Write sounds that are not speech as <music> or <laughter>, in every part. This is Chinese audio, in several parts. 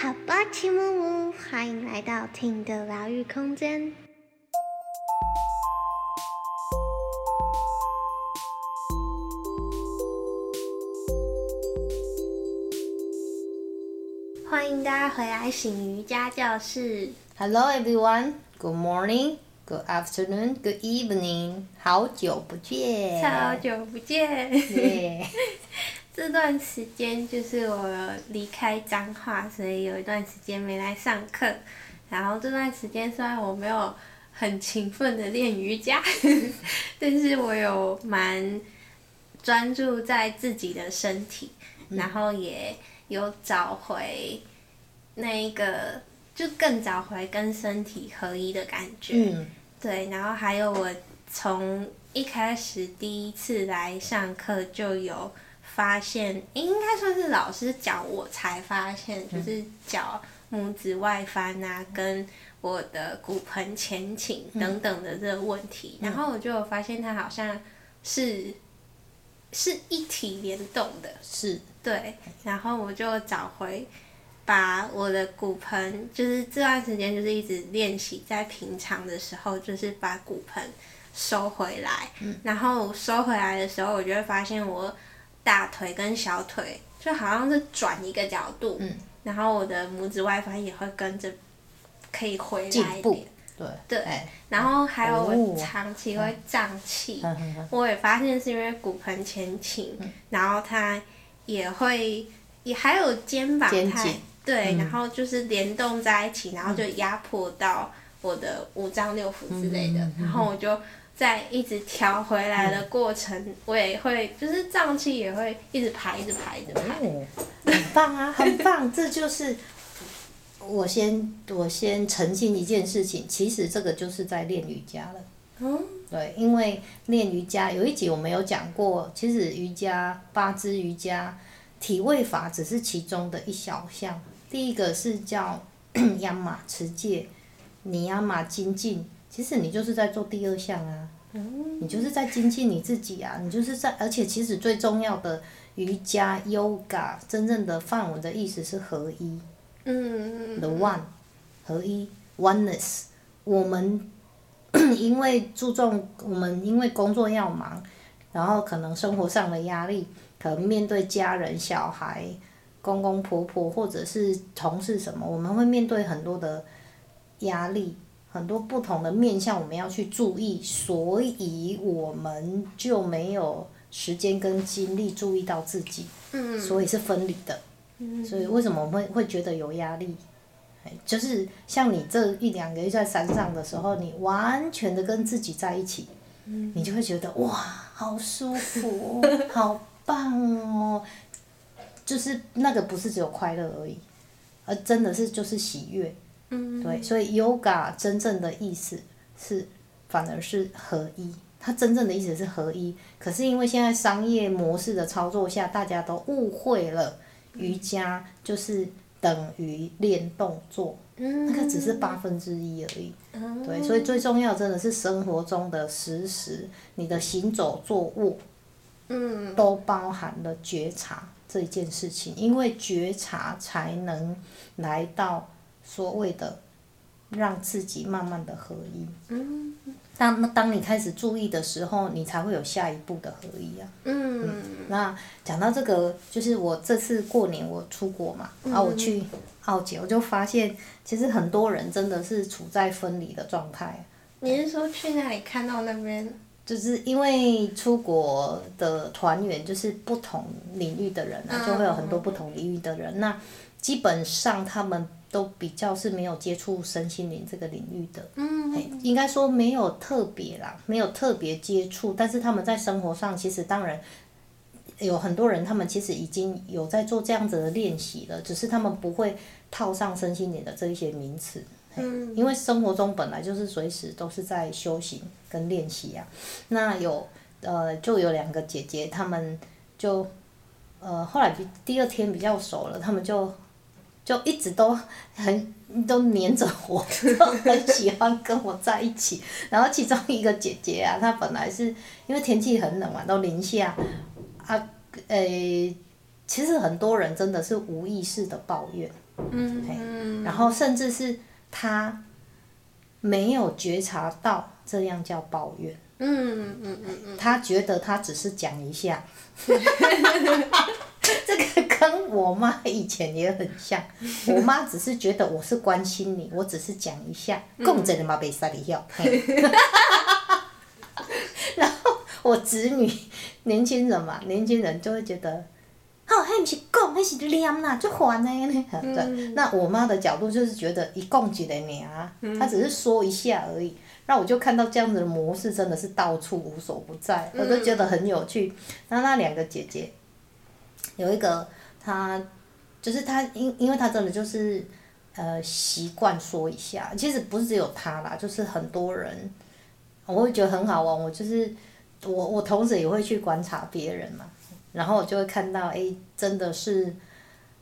好吧，齐木木，欢迎来到听的疗愈空间。欢迎大家回来醒瑜伽教室。Hello everyone, good morning, good afternoon, good evening，好久不见。好久不见。耶这段时间就是我离开彰化，所以有一段时间没来上课。然后这段时间虽然我没有很勤奋的练瑜伽，<laughs> 但是我有蛮专注在自己的身体，然后也有找回那一个，就更找回跟身体合一的感觉。嗯对，然后还有我从一开始第一次来上课就有发现，应该算是老师教我才发现，就是脚拇指外翻啊，跟我的骨盆前倾等等的这个问题，然后我就发现它好像是是一体联动的，是，对，然后我就找回，把我的骨盆，就是这段时间就是一直练习，在平常的时候就是把骨盆收回来，然后收回来的时候，我就会发现我大腿跟小腿就好像是转一个角度，嗯然后我的拇指外翻也会跟着可以回来一点，对对哎然后还有我哦长期会胀气，我也发现是因为骨盆前倾，然后它也会也还有肩膀太肩对，嗯然后就是联动在一起，然后就压迫到我的五脏六腑之类的，然后我就在一直调回来的过程，我也会就是胀气也会一直排，一直排，一直排。哦，很棒啊，很棒，这就是。我先我先澄清一件事情，其实这个就是在练瑜伽了。嗯对，因为练瑜伽有一集我们有讲过，其实瑜伽八支瑜伽体位法只是其中的一小项。第一个是叫 <coughs> 亚马持戒，尼亚马精进，其实你就是在做第二项啊，你就是在精进你自己啊，你就是在，而且其实最重要的瑜伽 yoga 真正的范文的意思是合一。嗯 the one 合一 oneness。我们 <coughs> 因为注重我们因为工作要忙，然后可能生活上的压力，可能面对家人、小孩、公公婆婆或者是同事什么，我们会面对很多的压力，很多不同的面向我们要去注意，所以我们就没有时间跟精力注意到自己，嗯所以是分离的。所以为什么我们会会觉得有压力？哎就是像你这一两个月在山上的时候，你完全的跟自己在一起，你就会觉得哇，好舒服哦，好棒哦。就是那个不是只有快乐而已，而真的是就是喜悦。嗯对，所以 yoga 真正的意思是，反而是合一。它真正的意思是合一，可是因为现在商业模式的操作下，大家都误会了瑜伽就是等于练动作，嗯。那个只是八分之一而已。嗯。对，所以最重要真的是生活中的实时，你的行走、坐卧嗯。都包含了觉察这一件事情，因为觉察才能来到所谓的让自己慢慢的合一。嗯当当你开始注意的时候，你才会有下一步的合一啊。嗯那讲到这个，就是我这次过年我出国嘛，然后我去澳捷，我就发现其实很多人真的是处在分离的状态。你是说去那里看到那边？就是因为出国的团员就是不同领域的人啊，嗯就会有很多不同领域的人。那基本上他们都比较是没有接触身心灵这个领域的，嗯嘿应该说没有特别啦，没有特别接触，但是他们在生活上其实当然有很多人，他们其实已经有在做这样子的练习了，只是他们不会套上身心灵的这一些名词。嗯因为生活中本来就是随时都是在修行跟练习啊。那有呃，就有两个姐姐，她们就呃后来比第二天比较熟了，她们就就一直都很都黏着我，都很喜欢跟我在一起。然后其中一个姐姐啊，她本来是因为天气很冷嘛，都零下。啊，诶、其实很多人真的是无意识的抱怨，嗯，然后甚至是她没有觉察到这样叫抱怨，嗯嗯嗯嗯，他觉得他只是讲一下。<laughs> <laughs> 这个跟我妈以前也很像，<laughs> 我妈只是觉得我是关心你，我只是讲一下，共着的嘛被杀你笑。嘿 <laughs> 然后我子女年轻人嘛，年轻人就会觉得，哦，迄毋是讲，迄是念啦，就烦的呢。<laughs> 对，那我妈的角度就是觉得一讲一个尔，她只是说一下而已。那我就看到这样子的模式真的是到处无所不在，我都觉得很有趣。那那两个姐姐，有一个他就是他因因为他真的就是呃习惯说一下，其实不是只有他啦，就是很多人，我会觉得很好玩。我就是我我同时也会去观察别人嘛，然后我就会看到哎，真的是。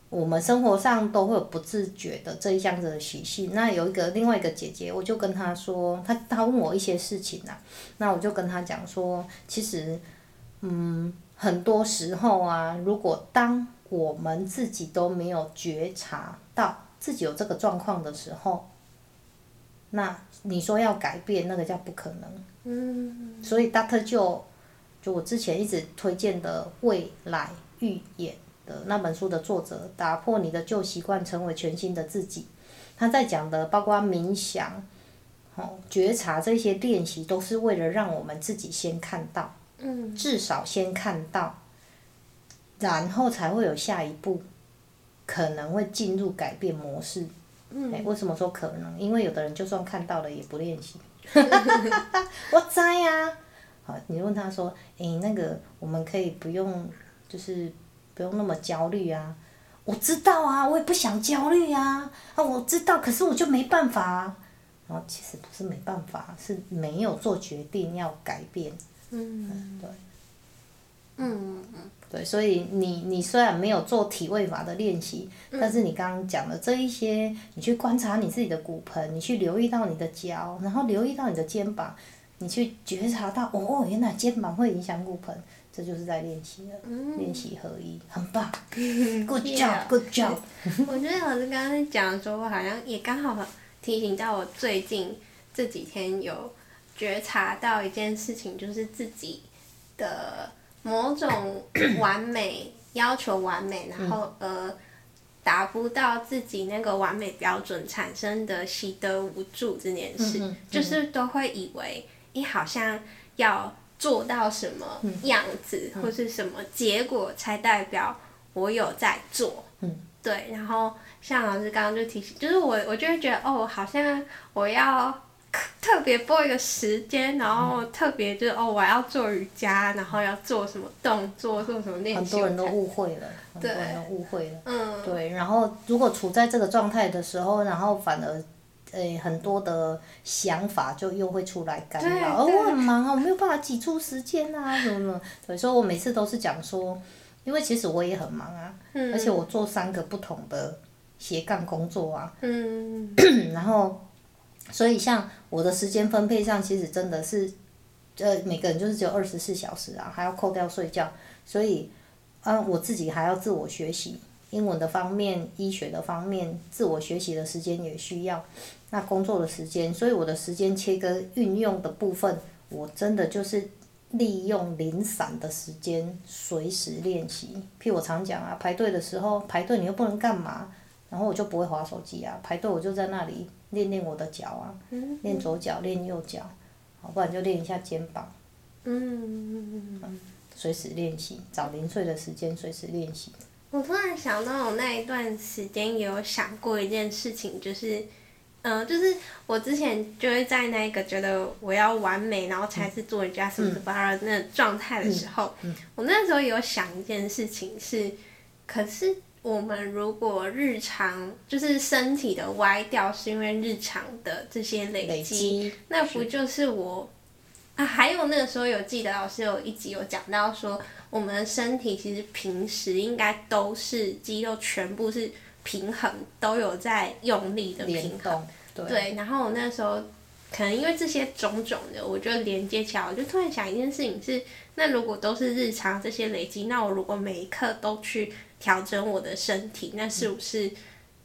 我们生活上都会有不自觉的这一样子的习性。那有一个另外一个姐姐，我就跟她说，她她问我一些事情呐，那我就跟她讲说，其实，嗯，很多时候啊，如果当我们自己都没有觉察到自己有这个状况的时候，那你说要改变，那个叫不可能。嗯。所以 Doctor 就就我之前一直推荐的未来预演。的那本书的作者，打破你的旧习惯，成为全新的自己。他在讲的，包括冥想、哦觉察这些练习，都是为了让我们自己先看到，嗯至少先看到，然后才会有下一步，可能会进入改变模式。哎，为什么说可能？因为有的人就算看到了也不练习。<laughs> 我在呀。好，你问他说：“哎，那个我们可以不用，就是。”不用那么焦虑啊！我知道啊，我也不想焦虑啊。啊，我知道，可是我就没办法啊。然后其实不是没办法，是没有做决定要改变。嗯。对。嗯嗯。对，所以你你虽然没有做体位法的练习，但是你刚刚讲的这一些，你去观察你自己的骨盆，你去留意到你的脚，然后留意到你的肩膀，你去觉察到哦，原来肩膀会影响骨盆。这就是在练习了，练习合一，很棒。<laughs> Good job，Good job。我觉得老师刚刚讲的说，好像也刚好提醒到我最近这几天有觉察到一件事情，就是自己的某种完美要求完美，然后呃达不到自己那个完美标准产生的习得无助这件事，就是都会以为你好像要。做到什么样子或是什么结果，才代表我有在做。对，然后像老师刚刚就提醒，就是我我就会觉得哦，好像我要特别播一个时间，然后特别就是哦，我要做瑜伽，然后要做什么动作，做什么练习。很多人都误会了，很多人都误会了。嗯。对，然后如果处在这个状态的时候，然后反而。诶，很多的想法就又会出来干扰，而我很忙啊，我没有办法挤出时间啊，什么什么。对，所以我每次都是讲说，因为其实我也很忙啊，而且我做三个不同的斜杠工作啊。嗯。<clears throat> 然后，所以像我的时间分配上，其实真的是，呃，每个人就是只有二十四小时啊，还要扣掉睡觉，所以，啊，我自己还要自我学习。英文的方面、医学的方面、自我学习的时间也需要，那工作的时间，所以我的时间切割运用的部分，我真的就是利用零散的时间随时练习。譬如我常讲啊，排队的时候排队你又不能干嘛，然后我就不会划手机啊，排队我就在那里练练我的脚啊，练左脚练右脚，好不然就练一下肩膀。嗯。随时练习，找零碎的时间随时练习。我突然想到，我那一段时间也有想过一件事情，就是，嗯，就是我之前就会在那个觉得我要完美，然后才是做人家什么什么那状态的时候，我那时候有想一件事情是，可是我们如果日常就是身体的歪掉，是因为日常的这些累积，那不就是我啊？还有那个时候有记得老师有一集有讲到说。我们的身体其实平时应该都是肌肉全部是平衡，都有在用力的平衡。对，然后我那时候可能因为这些种种的，我就连接起来，我就突然想一件事情是：那如果都是日常这些累积，那我如果每一刻都去调整我的身体，那是不是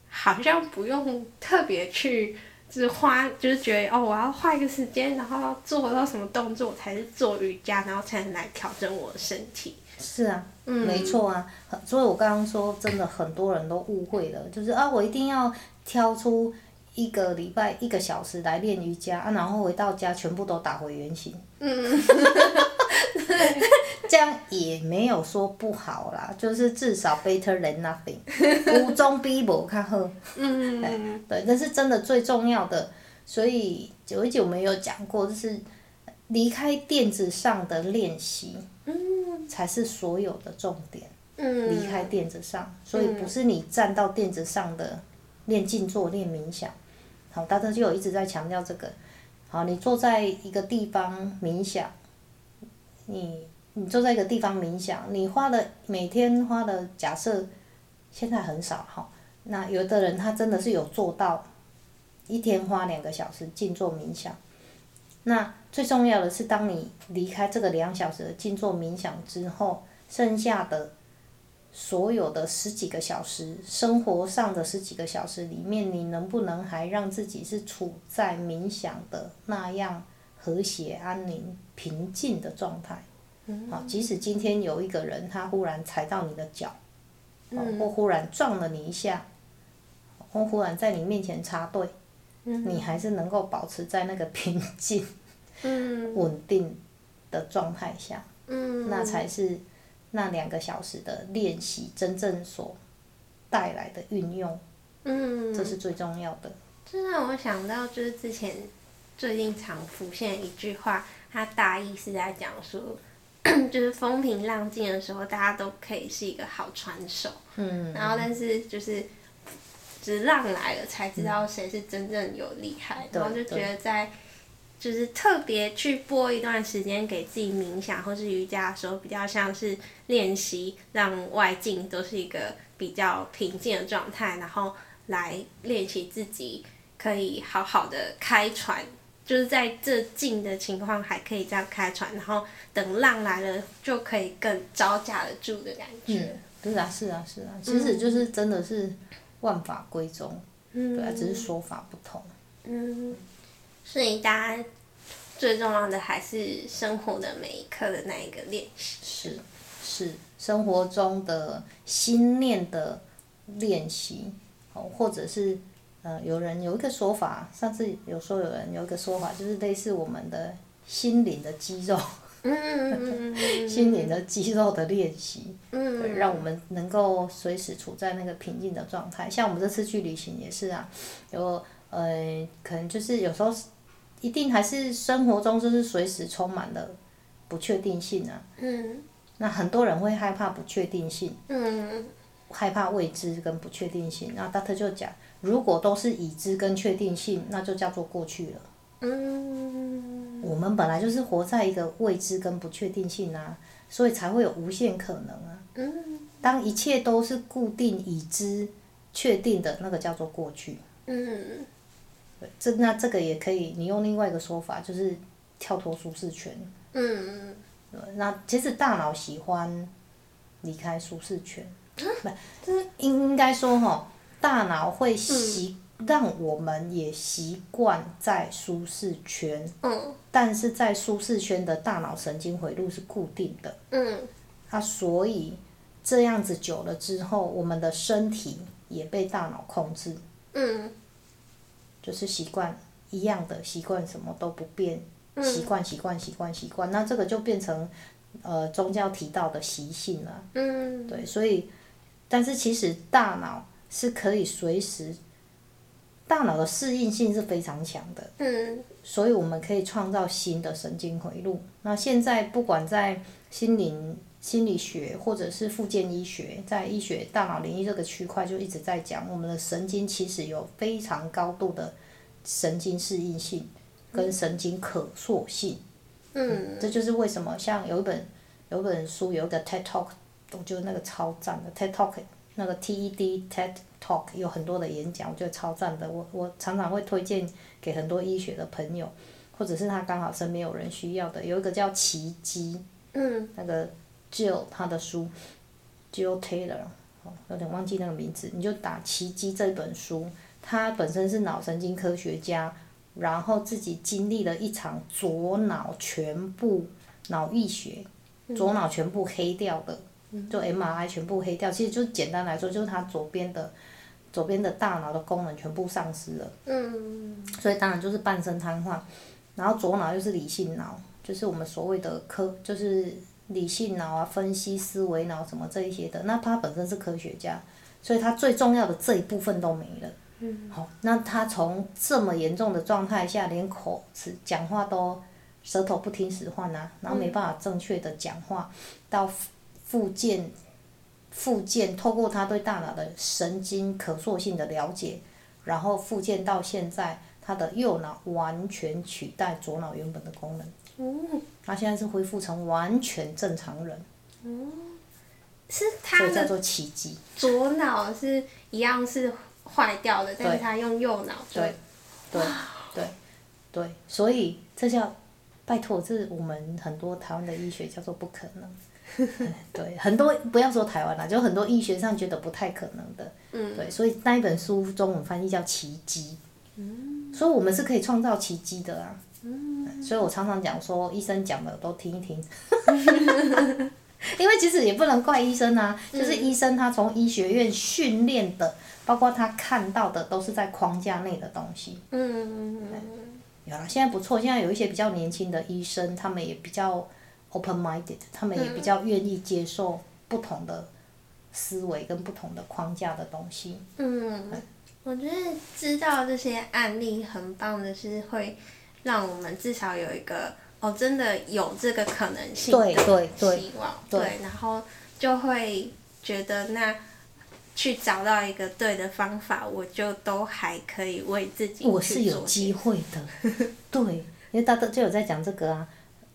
好像不用特别去，就是花，就是觉得哦，我要花一个时间，然后做到什么动作才是做瑜伽，然后才能来调整我的身体。是啊，嗯没错啊，所以我刚刚说，真的很多人都误会了，就是啊，我一定要挑出一个礼拜一个小时来练瑜伽，啊，然后回到家全部都打回原形。嗯。<laughs> 这样也没有说不好啦，就是至少 better than nothing，<laughs> 无中逼无较好。嗯。对，那是真的最重要的。所以九一九没有讲过，就是离开垫子上的练习。嗯才是所有的重点。嗯离开垫子上，所以不是你站到垫子上的练静坐、练冥想。好，大家就有一直在强调这个。好，你坐在一个地方冥想，你你坐在一个地方冥想，你花的每天花的假设，现在很少哈。那有的人他真的是有做到，一天花两个小时静坐冥想。那最重要的是，当你离开这个两小时的静坐冥想之后，剩下的所有的十几个小时，生活上的十几个小时里面，你能不能还让自己是处在冥想的那样和谐、安宁、平静的状态？好，即使今天有一个人他忽然踩到你的脚，或忽然撞了你一下，或忽然在你面前插队。你还是能够保持在那个平静、稳定的状态下，那才是那两个小时的练习真正所带来的运用。这是最重要的。这让我想到，就是之前最近常浮现一句话，它大意是在讲说，<clears throat> 就是风平浪静的时候，大家都可以是一个好船手。嗯。然后，但是就是。只浪来了才知道谁是真正有厉害，然后就觉得在就是特别去播一段时间给自己冥想或是瑜伽的时候，比较像是练习让外境都是一个比较平静的状态，然后来练习自己可以好好的开船，就是在这近的情况还可以这样开船，然后等浪来了就可以更招架得住的感觉。嗯，是啊，是啊，是啊，其实就是真的是。万法归宗，对啊，只是说法不同。嗯，所以大家最重要的还是生活的每一刻的那一个练习。是，是生活中的心念的练习，哦，或者是呃，有人有一个说法，上次有说有人有一个说法，就是类似我们的心灵的肌肉。<laughs> 心灵的肌肉的练习，对，让我们能够随时处在那个平静的状态。像我们这次去旅行也是啊，有呃，可能就是有时候一定还是生活中就是随时充满了不确定性啊。嗯。那很多人会害怕不确定性。嗯。害怕未知跟不确定性，那 Doctor 就讲，如果都是已知跟确定性，那就叫做过去了。嗯，我们本来就是活在一个未知跟不确定性啊，所以才会有无限可能啊。嗯，当一切都是固定、已知、确定的那个叫做过去。嗯，对，这那这个也可以，你用另外一个说法，就是跳脱舒适圈。嗯嗯。那其实大脑喜欢离开舒适圈，不，就是应该说哈，大脑会习。让我们也习惯在舒适圈，嗯，但是在舒适圈的大脑神经回路是固定的，嗯，啊，所以这样子久了之后，我们的身体也被大脑控制，嗯，就是习惯一样的习惯，什么都不变，习惯习惯习惯习惯，那这个就变成呃宗教提到的习性了，嗯，对，所以，但是其实大脑是可以随时。大脑的适应性是非常强的，嗯，所以我们可以创造新的神经回路。那现在不管在心灵心理学或者是附件医学，在医学大脑领域这个区块就一直在讲，我们的神经其实有非常高度的神经适应性跟神经可塑性。嗯，这就是为什么像有一本有本书有一个 TED Talk，我觉得那个超赞的 TED Talk。那个 TED TED Talk 有很多的演讲，我觉得超赞的。我我常常会推荐给很多医学的朋友，或者是他刚好身边有人需要的。有一个叫奇迹，嗯，那个 Jill 他的书，Jill Taylor，哦，有点忘记那个名字，你就打《奇迹》这本书，他本身是脑神经科学家，然后自己经历了一场左脑全部脑溢血，左脑全部黑掉的，就 MRI 全部黑掉，其实就简单来说，就是他左边的左边的大脑的功能全部丧失了，嗯。所以当然就是半身瘫痪，然后左脑又是理性脑，就是我们所谓的科，就是理性脑啊、分析思维脑什么这一些的，那他本身是科学家，所以他最重要的这一部分都没了。嗯。好，那他从这么严重的状态下，连口齿讲话都舌头不听使唤啊，然后没办法正确的讲话，到复健，复健透过他对大脑的神经可塑性的了解，然后复健到现在，他的右脑完全取代左脑原本的功能。哦他现在是恢复成完全正常人，哦是所他的以叫做奇迹。左脑是一样是坏掉的，但是他用右脑对，对，对，对，所以这叫拜托，这是我们很多台湾的医学叫做不可能。嗯 <laughs> 对，很多不要说台湾啦，就很多医学上觉得不太可能的。嗯对，所以那一本书中文翻译叫奇迹。嗯所以我们是可以创造奇迹的啊。所以我常常讲说，医生讲的都听一听。<laughs> 因为其实也不能怪医生啊，就是医生他从医学院训练的，包括他看到的都是在框架内的东西。嗯，有了，现在不错，现在有一些比较年轻的医生，他们也比较 open minded，他们也比较愿意接受不同的思维跟不同的框架的东西。嗯，我觉得知道这些案例很棒的是会让我们至少有一个哦，真的有这个可能性对的对对。希望，对然后就会觉得那去找到一个对的方法，我就都还可以为自己我是有机会的，<laughs> 对，因为大家就有在讲这个啊，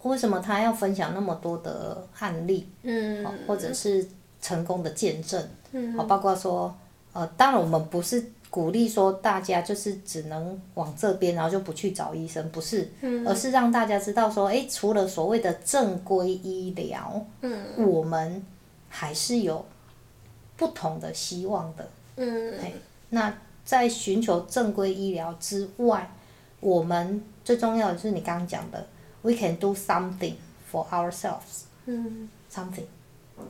为什么他要分享那么多的案例，嗯。或者是成功的见证，嗯。好，包括说，呃，当然我们不是鼓励说大家就是只能往这边，然后就不去找医生，不是，嗯。而是让大家知道说，诶，除了所谓的正规医疗，嗯。我们还是有不同的希望的。嗯。那在寻求正规医疗之外，我们最重要的就是你刚刚讲的，we can do something for ourselves。嗯 something，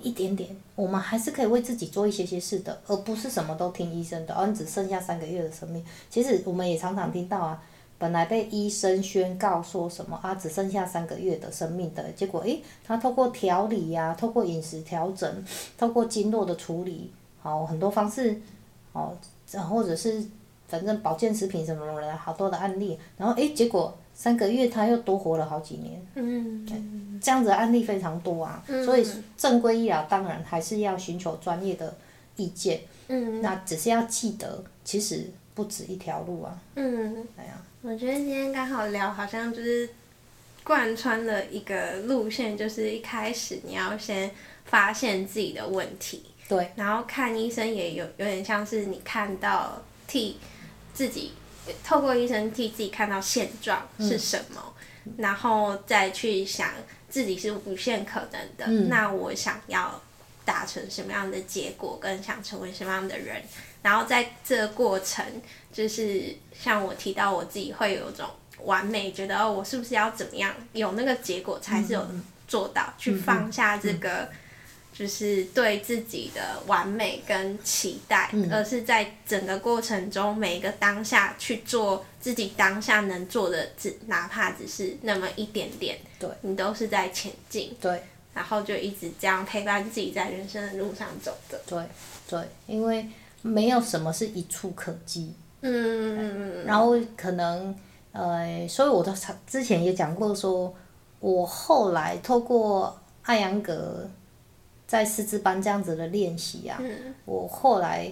一点点，我们还是可以为自己做一些些事的，而不是什么都听医生的。哦，你只剩下三个月的生命。其实我们也常常听到啊，本来被医生宣告说什么啊，只剩下三个月的生命的，结果诶，他透过调理呀、透过饮食调整，透过经络的处理，好很多方式，哦，或者是反正保健食品什么的，好多的案例，然后诶，结果三个月他又多活了好几年。嗯。这样子的案例非常多啊，所以正规医疗当然还是要寻求专业的意见，嗯。那只是要记得，其实不止一条路啊，嗯，哎呀，我觉得今天刚好聊，好像就是贯穿了一个路线，就是一开始你要先发现自己的问题，对，然后看医生也有有点像是你看到替自己透过医生替自己看到现状是什么，然后再去想自己是无限可能的，嗯。那我想要达成什么样的结果，跟想成为什么样的人，然后在这个过程，就是像我提到我自己会有种完美，觉得哦，我是不是要怎么样有那个结果才是有做到，去放下这个。就是对自己的完美跟期待，而是在整个过程中每一个当下去做自己当下能做的，只哪怕只是那么一点点，对。你都是在前进，对，然后就一直这样陪伴自己在人生的路上走的。对，对，因为没有什么是一触可及，嗯，然后可能，呃，所以我都之前也讲过说，我后来透过艾扬格在师资班这样子的练习啊，我后来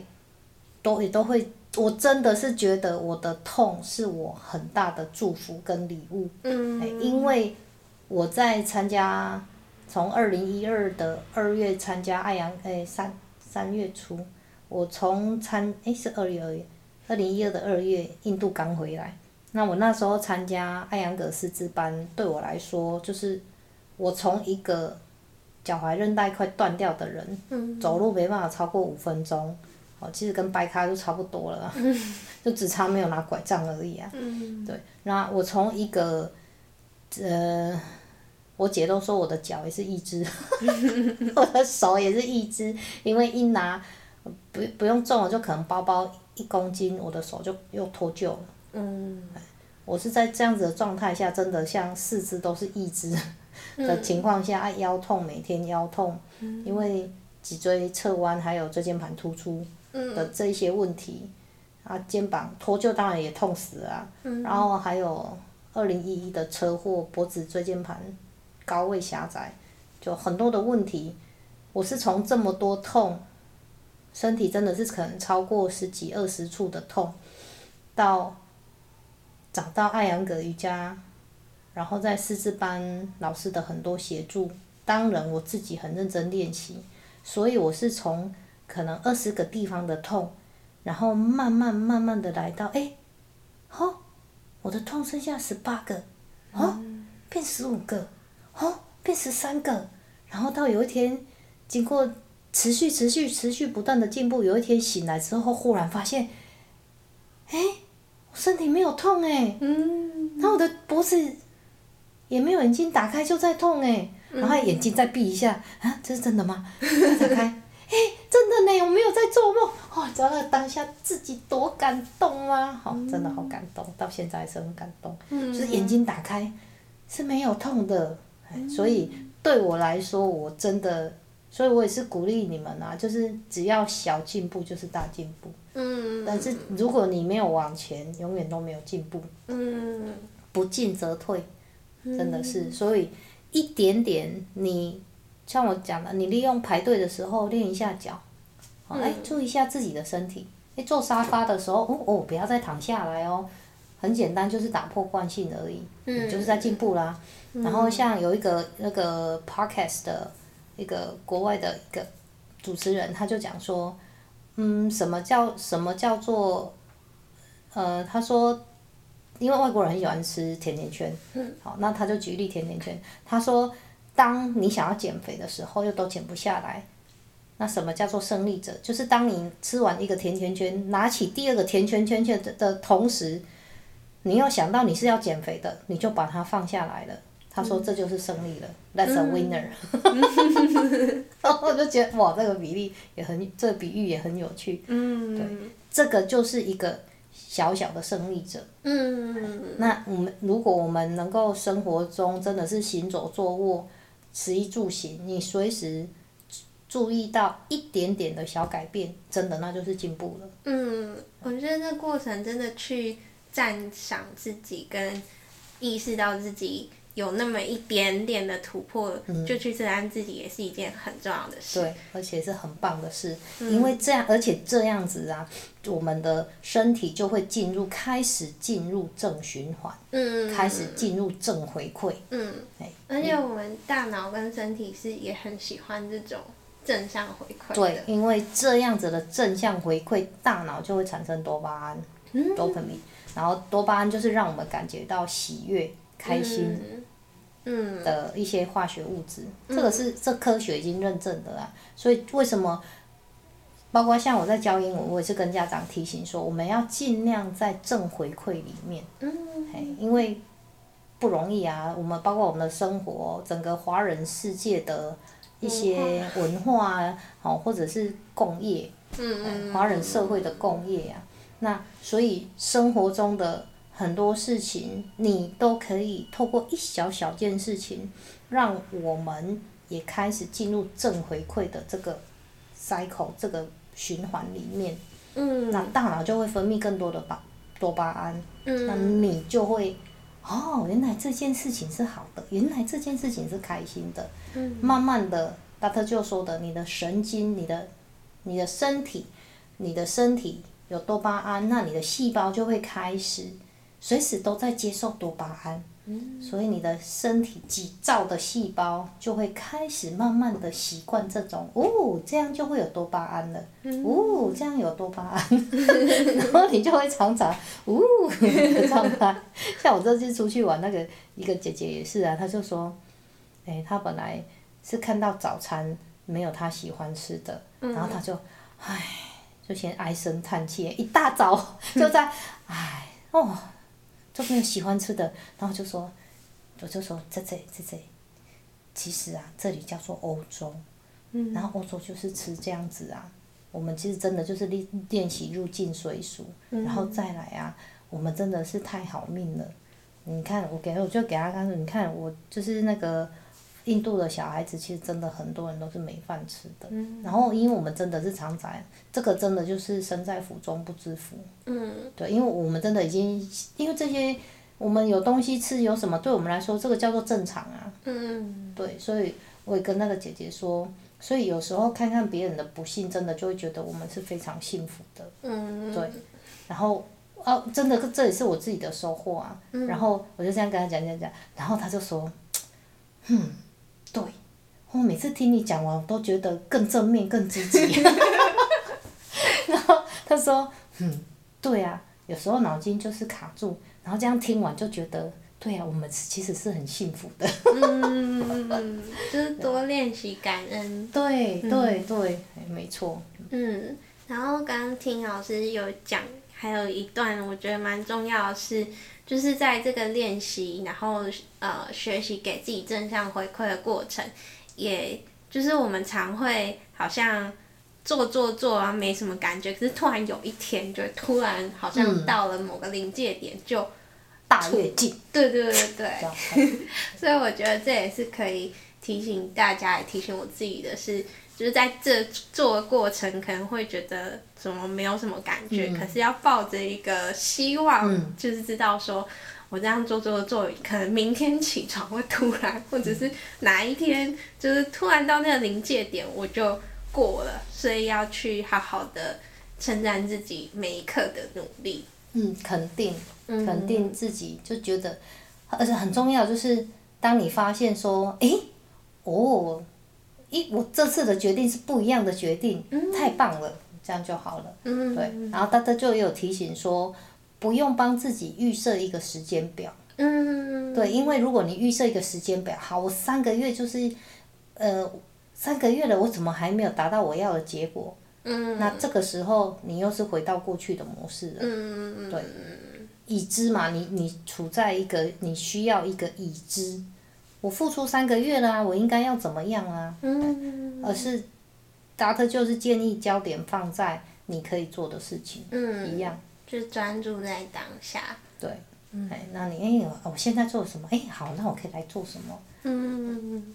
都也都会，我真的是觉得我的痛是我很大的祝福跟礼物，嗯。哎因为我在参加从二零一二的二月参加艾扬，诶三三月初，我从参诶是二月二月，二零一二的二月印度刚回来，那我那时候参加艾扬格师资班，对我来说就是我从一个脚踝韧带快断掉的人，嗯走路没办法超过五分钟，哦，其实跟掰咖就差不多了，<laughs> 就只差没有拿拐杖而已啊。嗯对，那我从一个，呃，我姐都说我的脚也是一只，<laughs> 我的手也是一只，因为一拿不不用重了，就可能包包一公斤，我的手就又脱臼了。嗯我是在这样子的状态下，真的像四肢都是一只的情况下，啊腰痛，每天腰痛，因为脊椎侧弯还有椎间盘突出的这一些问题，啊肩膀脱臼当然也痛死了、啊，然后还有二零一一的车祸，脖子椎间盘高位狭窄，就很多的问题，我是从这么多痛，身体真的是可能超过十几二十处的痛，到找到艾扬格瑜伽，然后在师资班老师的很多协助，当然我自己很认真练习，所以我是从可能二十个地方的痛，然后慢慢慢慢的来到，哎，哦，我的痛剩下十八个，哦，变十五个，哦，变十三个，然后到有一天，经过持续持续持续不断的进步，有一天醒来之后，忽然发现，哎，我身体没有痛哎，嗯。然后我的脖子也没有眼睛打开就在痛哎，然后眼睛再闭一下，啊，这是真的吗？再打开，<laughs> 哎，真的呢，我没有在做梦，哇、知道那个当下自己多感动吗？好、真的好感动，到现在还是很感动，就是眼睛打开是没有痛的，哎所以对我来说，我真的，所以我也是鼓励你们啊，就是只要小进步就是大进步，嗯。但是如果你没有往前，永远都没有进步。嗯。不进则退，真的是，所以一点点你像我讲的，你利用排队的时候练一下脚，哦哎、注意一下自己的身体。哎，坐沙发的时候，哦哦，不要再躺下来哦，很简单，就是打破惯性而已，你就是在进步啦。然后像有一个那个 podcast 的一个国外的一个主持人，他就讲说，嗯，什么叫什么叫做，呃，他说。因为外国人很喜欢吃甜甜圈，好，那他就举例甜甜圈。他说，当你想要减肥的时候，又都减不下来，那什么叫做胜利者？就是当你吃完一个甜甜圈，拿起第二个甜甜圈圈的的同时，你又想到你是要减肥的，你就把它放下来了。他说这就是胜利了、t h a winner。然后我就觉得哇，这个比例也很，这个比喻也很有趣。嗯这个就是一个小小的胜利者。嗯那我们如果我们能够生活中真的是行走坐卧、食衣住行，你随时注意到一点点的小改变，真的那就是进步了。嗯，我觉得这过程真的去赞赏自己，跟意识到自己有那么一点点的突破，就去承担自己，也是一件很重要的事。对，而且是很棒的事，因为这样，而且这样子啊，我们的身体就会进入开始进入正循环，嗯，开始进入正回馈。嗯，哎而且我们大脑跟身体是也很喜欢这种正向回馈。对，因为这样子的正向回馈，大脑就会产生多巴胺、dopamine，然后多巴胺就是让我们感觉到喜悦、开心。嗯，的一些化学物质。这个是这科学已经认证的啦。所以为什么？包括像我在教英文，我也是跟家长提醒说，我们要尽量在正回馈里面，嗯嘿，因为不容易啊。我们包括我们的生活，整个华人世界的一些文化啊，哦，或者是工业，嗯嗯，华人社会的工业啊。那所以生活中的很多事情，你都可以透过一小小件事情，让我们也开始进入正回馈的这个 cycle 这个循环里面。嗯，那大脑就会分泌更多的巴多巴胺，嗯那你就会哦，原来这件事情是好的，原来这件事情是开心的。嗯慢慢的，达特就说的，你的神经、你的、你的身体、你的身体有多巴胺，那你的细胞就会开始随时都在接受多巴胺。所以你的身体几兆的细胞就会开始慢慢的习惯这种哦，这样就会有多巴胺了，哦，这样有多巴胺，<laughs> 然后你就会常常哦的状态。<laughs> 像我这次出去玩，那个一个姐姐也是啊，她就说，哎、她本来是看到早餐没有她喜欢吃的，然后她就，唉，就先唉声叹气，一大早就在，唉，哦，就没有喜欢吃的，然后就说，我就说在这里，在这里，其实啊，这里叫做欧洲，然后欧洲就是吃这样子啊。我们其实真的就是练练习入境随俗，然后再来啊，我们真的是太好命了。你看，我给我就给他看说，你看我就是那个印度的小孩子，其实真的很多人都是没饭吃的。然后，因为我们真的是常在，这个真的就是身在福中不知福。嗯。对，因为我们真的已经，因为这些我们有东西吃，有什么对我们来说，这个叫做正常啊。嗯。对，所以我也跟那个姐姐说。所以有时候看看别人的不幸，真的就会觉得我们是非常幸福的。嗯。对，然后哦，真的这也是我自己的收获啊。嗯。然后我就这样跟他讲讲讲，然后他就说：“ <tsk> 嗯，对，我每次听你讲完，我都觉得更正面、更积极。<laughs> ”然后他说：“嗯，对啊，有时候脑筋就是卡住，然后这样听完就觉得。”对啊，我们其实是很幸福的。嗯，就是 <laughs> 多练习感恩。对对对，没错。嗯，然后刚刚听老师有讲，还有一段我觉得蛮重要的是，就是在这个练习，然后呃学习给自己正向回馈的过程，也就是我们常会好像做做做啊没什么感觉，可是突然有一天就突然好像到了某个临界点就。大跃进，对对对对，<laughs> 所以我觉得这也是可以提醒大家，也提醒我自己的是，就是在这做的过程可能会觉得怎么没有什么感觉，可是要抱着一个希望，就是知道说我这样做做做，可能明天起床会突然，或者是哪一天就是突然到那个临界点我就过了，所以要去好好的称赞自己每一刻的努力。嗯，肯定，肯定自己就觉得，而且很重要就是，当你发现说，诶，哦，一我这次的决定是不一样的决定，太棒了，这样就好了。对，然后大家就有提醒说，不用帮自己预设一个时间表。嗯。对，因为如果你预设一个时间表，好，我三个月就是，呃，三个月了，我怎么还没有达到我要的结果？那这个时候你又是回到过去的模式了，对，已知嘛，你你处在一个你需要一个已知，我付出三个月啦啊，我应该要怎么样啊？而是达特就是建议焦点放在你可以做的事情，一样，就专注在当下。对，哎，那你哎，我现在做什么？哎，好，那我可以来做什么？嗯。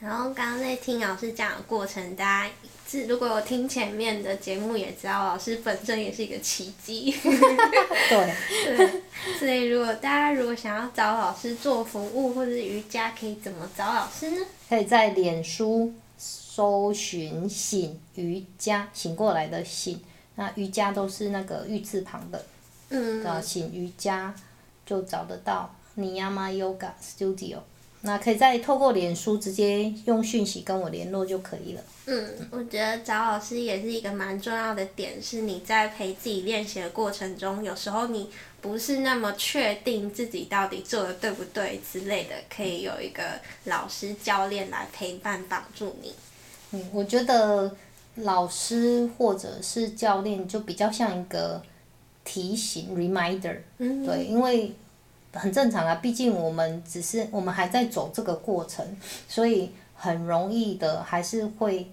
然后刚刚在听老师讲的过程，大家是如果有听前面的节目，也知道老师本身也是一个奇迹。<laughs> 对。对。所以如果大家如果想要找老师做服务或者瑜伽，可以怎么找老师呢？可以在脸书搜寻“醒瑜伽”，醒过来的“醒”，那瑜伽都是那个玉字旁的。嗯。的醒瑜伽就找得到尼亚玛 Yoga Studio。那可以再透过脸书直接用讯息跟我联络就可以了。嗯，我觉得找老师也是一个蛮重要的点，是你在陪自己练习的过程中，有时候你不是那么确定自己到底做的对不对之类的，可以有一个老师教练来陪伴帮助你。嗯，我觉得老师或者是教练就比较像一个提醒 reminder，嗯对，因为。很正常啊，毕竟我们只是我们还在走这个过程，所以很容易的还是会，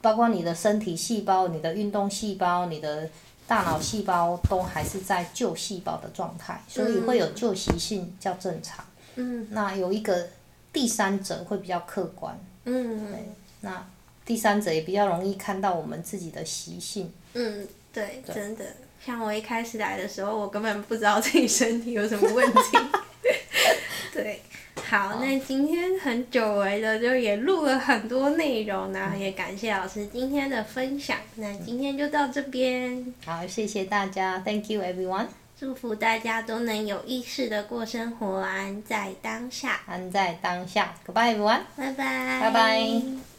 包括你的身体细胞、你的运动细胞、你的大脑细胞都还是在旧细胞的状态，所以会有旧习性较正常。嗯。那有一个第三者会比较客观。嗯。对那第三者也比较容易看到我们自己的习性。嗯，对，真的。像我一开始来的时候，我根本不知道自己身体有什么问题。<laughs> 对，好，那今天很久违的就也录了很多内容，然后也感谢老师今天的分享。那今天就到这边。好，谢谢大家，Thank you everyone。祝福大家都能有意识的过生活，安在当下。安在当下，Goodbye everyone。拜拜。拜拜。